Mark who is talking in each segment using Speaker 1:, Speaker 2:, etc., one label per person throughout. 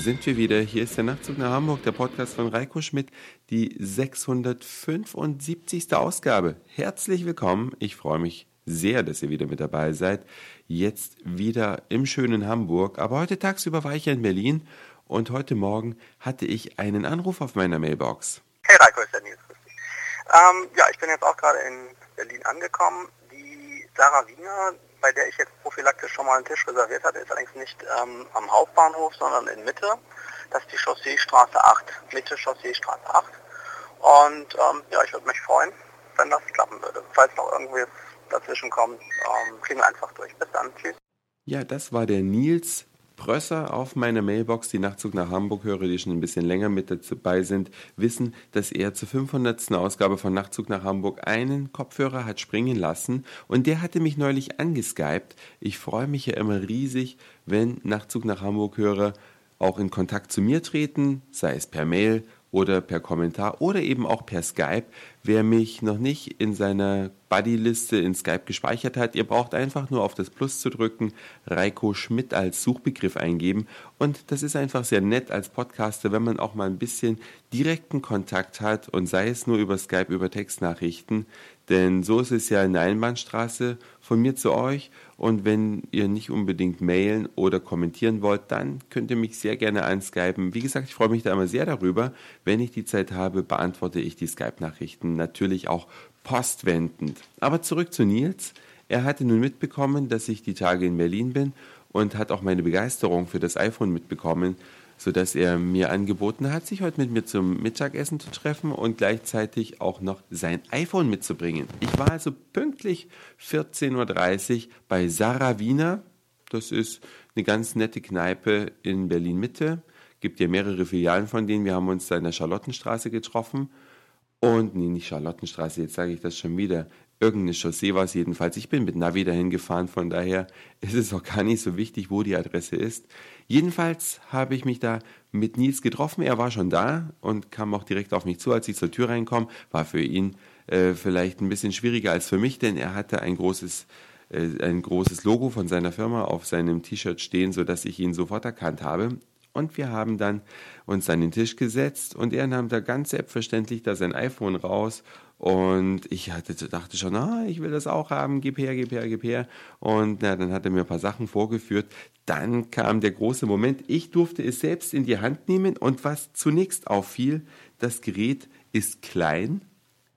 Speaker 1: sind wir wieder. Hier ist der Nachtzug nach Hamburg, der Podcast von Reiko Schmidt, die 675. Ausgabe. Herzlich willkommen. Ich freue mich sehr, dass ihr wieder mit dabei seid. Jetzt wieder im schönen Hamburg. Aber heute tagsüber war ich ja in Berlin und heute Morgen hatte ich einen Anruf auf meiner Mailbox.
Speaker 2: Hey Reiko, ist der Nils. Ähm, ja, ich bin jetzt auch gerade in Berlin angekommen. Die Sarah Wiener, bei der ich jetzt prophylaktisch schon mal einen Tisch reserviert hatte, ist allerdings nicht ähm, am Hauptbahnhof, sondern in Mitte. Das ist die Chausseestraße 8, Mitte Chausseestraße 8. Und ähm, ja, ich würde mich freuen, wenn das klappen würde. Falls noch irgendwie dazwischen kommt, ähm, klingel einfach durch. Bis dann. Tschüss.
Speaker 1: Ja, das war der Nils Prösser auf meiner Mailbox, die Nachtzug nach Hamburg höre, die schon ein bisschen länger mit dabei sind, wissen, dass er zur 500. Ausgabe von Nachtzug nach Hamburg einen Kopfhörer hat springen lassen und der hatte mich neulich angeskypt. Ich freue mich ja immer riesig, wenn Nachtzug nach Hamburg höre auch in Kontakt zu mir treten, sei es per Mail oder per Kommentar oder eben auch per Skype. Wer mich noch nicht in seiner Buddy-Liste in Skype gespeichert hat, ihr braucht einfach nur auf das Plus zu drücken, Reiko Schmidt als Suchbegriff eingeben und das ist einfach sehr nett als Podcaster, wenn man auch mal ein bisschen direkten Kontakt hat und sei es nur über Skype, über Textnachrichten, denn so ist es ja eine Einbahnstraße von mir zu euch und wenn ihr nicht unbedingt mailen oder kommentieren wollt, dann könnt ihr mich sehr gerne anskypen. Wie gesagt, ich freue mich da immer sehr darüber. Wenn ich die Zeit habe, beantworte ich die Skype-Nachrichten natürlich auch postwendend. Aber zurück zu Nils. Er hatte nun mitbekommen, dass ich die Tage in Berlin bin und hat auch meine Begeisterung für das iPhone mitbekommen sodass er mir angeboten hat, sich heute mit mir zum Mittagessen zu treffen und gleichzeitig auch noch sein iPhone mitzubringen. Ich war also pünktlich 14.30 Uhr bei Sarah Wiener. Das ist eine ganz nette Kneipe in Berlin-Mitte. Gibt ja mehrere Filialen von denen. Wir haben uns da in der Charlottenstraße getroffen. Und, nee, nicht Charlottenstraße, jetzt sage ich das schon wieder. Irgendeine Chaussee war es jedenfalls. Ich bin mit Navi dahin gefahren, von daher ist es auch gar nicht so wichtig, wo die Adresse ist. Jedenfalls habe ich mich da mit Nils getroffen. Er war schon da und kam auch direkt auf mich zu, als ich zur Tür reinkomme. War für ihn äh, vielleicht ein bisschen schwieriger als für mich, denn er hatte ein großes äh, ein großes Logo von seiner Firma auf seinem T-Shirt stehen, sodass ich ihn sofort erkannt habe. Und wir haben dann uns an den Tisch gesetzt und er nahm da ganz selbstverständlich da sein iPhone raus und ich hatte, dachte schon, ah, ich will das auch haben, gib her, gib her, gib her. Und na, dann hat er mir ein paar Sachen vorgeführt. Dann kam der große Moment, ich durfte es selbst in die Hand nehmen und was zunächst auffiel, das Gerät ist klein,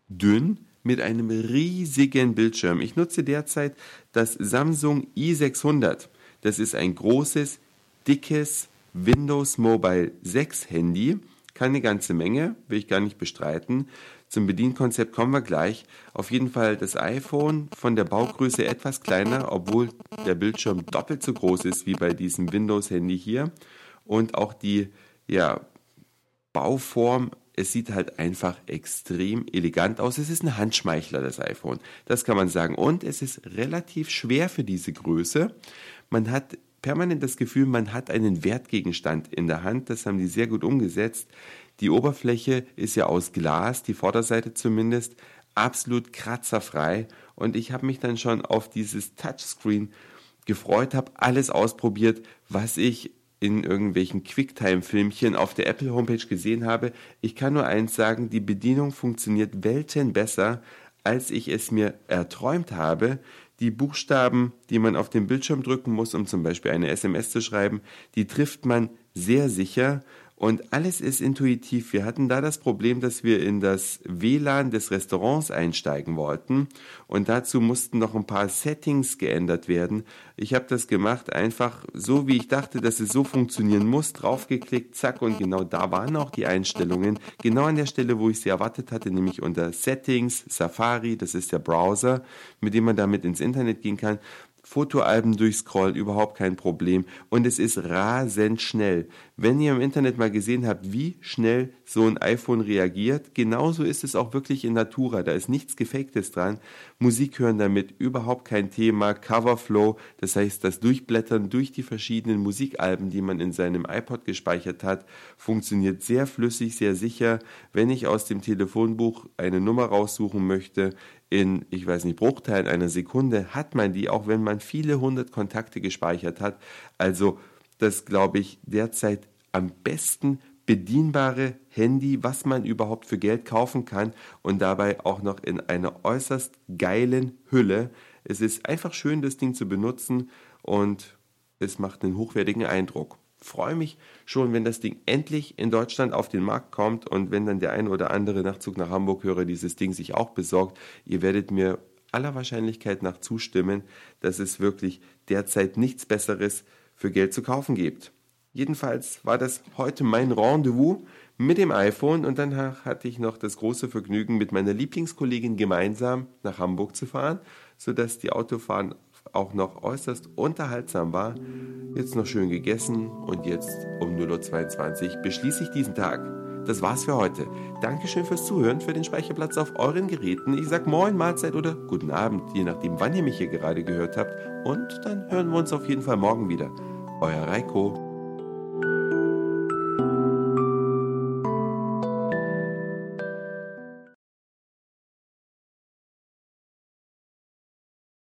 Speaker 1: dünn, mit einem riesigen Bildschirm. Ich nutze derzeit das Samsung i600. Das ist ein großes, dickes Windows Mobile 6 Handy. Keine ganze Menge, will ich gar nicht bestreiten. Zum Bedienkonzept kommen wir gleich. Auf jeden Fall das iPhone von der Baugröße etwas kleiner, obwohl der Bildschirm doppelt so groß ist wie bei diesem Windows-Handy hier. Und auch die ja, Bauform, es sieht halt einfach extrem elegant aus. Es ist ein Handschmeichler, das iPhone. Das kann man sagen. Und es ist relativ schwer für diese Größe. Man hat permanent das Gefühl, man hat einen Wertgegenstand in der Hand. Das haben die sehr gut umgesetzt. Die Oberfläche ist ja aus Glas, die Vorderseite zumindest, absolut kratzerfrei. Und ich habe mich dann schon auf dieses Touchscreen gefreut, habe alles ausprobiert, was ich in irgendwelchen Quicktime-Filmchen auf der Apple Homepage gesehen habe. Ich kann nur eins sagen, die Bedienung funktioniert welten besser, als ich es mir erträumt habe. Die Buchstaben, die man auf dem Bildschirm drücken muss, um zum Beispiel eine SMS zu schreiben, die trifft man sehr sicher und alles ist intuitiv. Wir hatten da das Problem, dass wir in das WLAN des Restaurants einsteigen wollten und dazu mussten noch ein paar Settings geändert werden. Ich habe das gemacht, einfach so wie ich dachte, dass es so funktionieren muss, draufgeklickt, zack und genau da waren auch die Einstellungen. Genau an der Stelle, wo ich sie erwartet hatte, nämlich unter Settings, Safari, das ist der Browser, mit dem man damit ins Internet gehen kann. Fotoalben durchscrollen, überhaupt kein Problem. Und es ist rasend schnell. Wenn ihr im Internet mal gesehen habt, wie schnell so ein iPhone reagiert, genauso ist es auch wirklich in Natura. Da ist nichts Gefaktes dran. Musik hören damit überhaupt kein Thema. Coverflow, das heißt das Durchblättern durch die verschiedenen Musikalben, die man in seinem iPod gespeichert hat, funktioniert sehr flüssig, sehr sicher. Wenn ich aus dem Telefonbuch eine Nummer raussuchen möchte, in, ich weiß nicht, Bruchteilen einer Sekunde hat man die, auch wenn man viele hundert Kontakte gespeichert hat. Also das glaube ich derzeit am besten bedienbare Handy, was man überhaupt für Geld kaufen kann und dabei auch noch in einer äußerst geilen Hülle. Es ist einfach schön, das Ding zu benutzen und es macht einen hochwertigen Eindruck. Freue mich schon, wenn das Ding endlich in Deutschland auf den Markt kommt und wenn dann der ein oder andere Nachzug nach Hamburg-Hörer dieses Ding sich auch besorgt. Ihr werdet mir aller Wahrscheinlichkeit nach zustimmen, dass es wirklich derzeit nichts Besseres für Geld zu kaufen gibt. Jedenfalls war das heute mein Rendezvous mit dem iPhone und dann hatte ich noch das große Vergnügen, mit meiner Lieblingskollegin gemeinsam nach Hamburg zu fahren, sodass die Autofahren auch noch äußerst unterhaltsam war. Jetzt noch schön gegessen und jetzt um 0.22 Uhr beschließe ich diesen Tag. Das war's für heute. Dankeschön fürs Zuhören, für den Speicherplatz auf euren Geräten. Ich sag Moin, Mahlzeit oder Guten Abend, je nachdem, wann ihr mich hier gerade gehört habt. Und dann hören wir uns auf jeden Fall morgen wieder. Euer Reiko.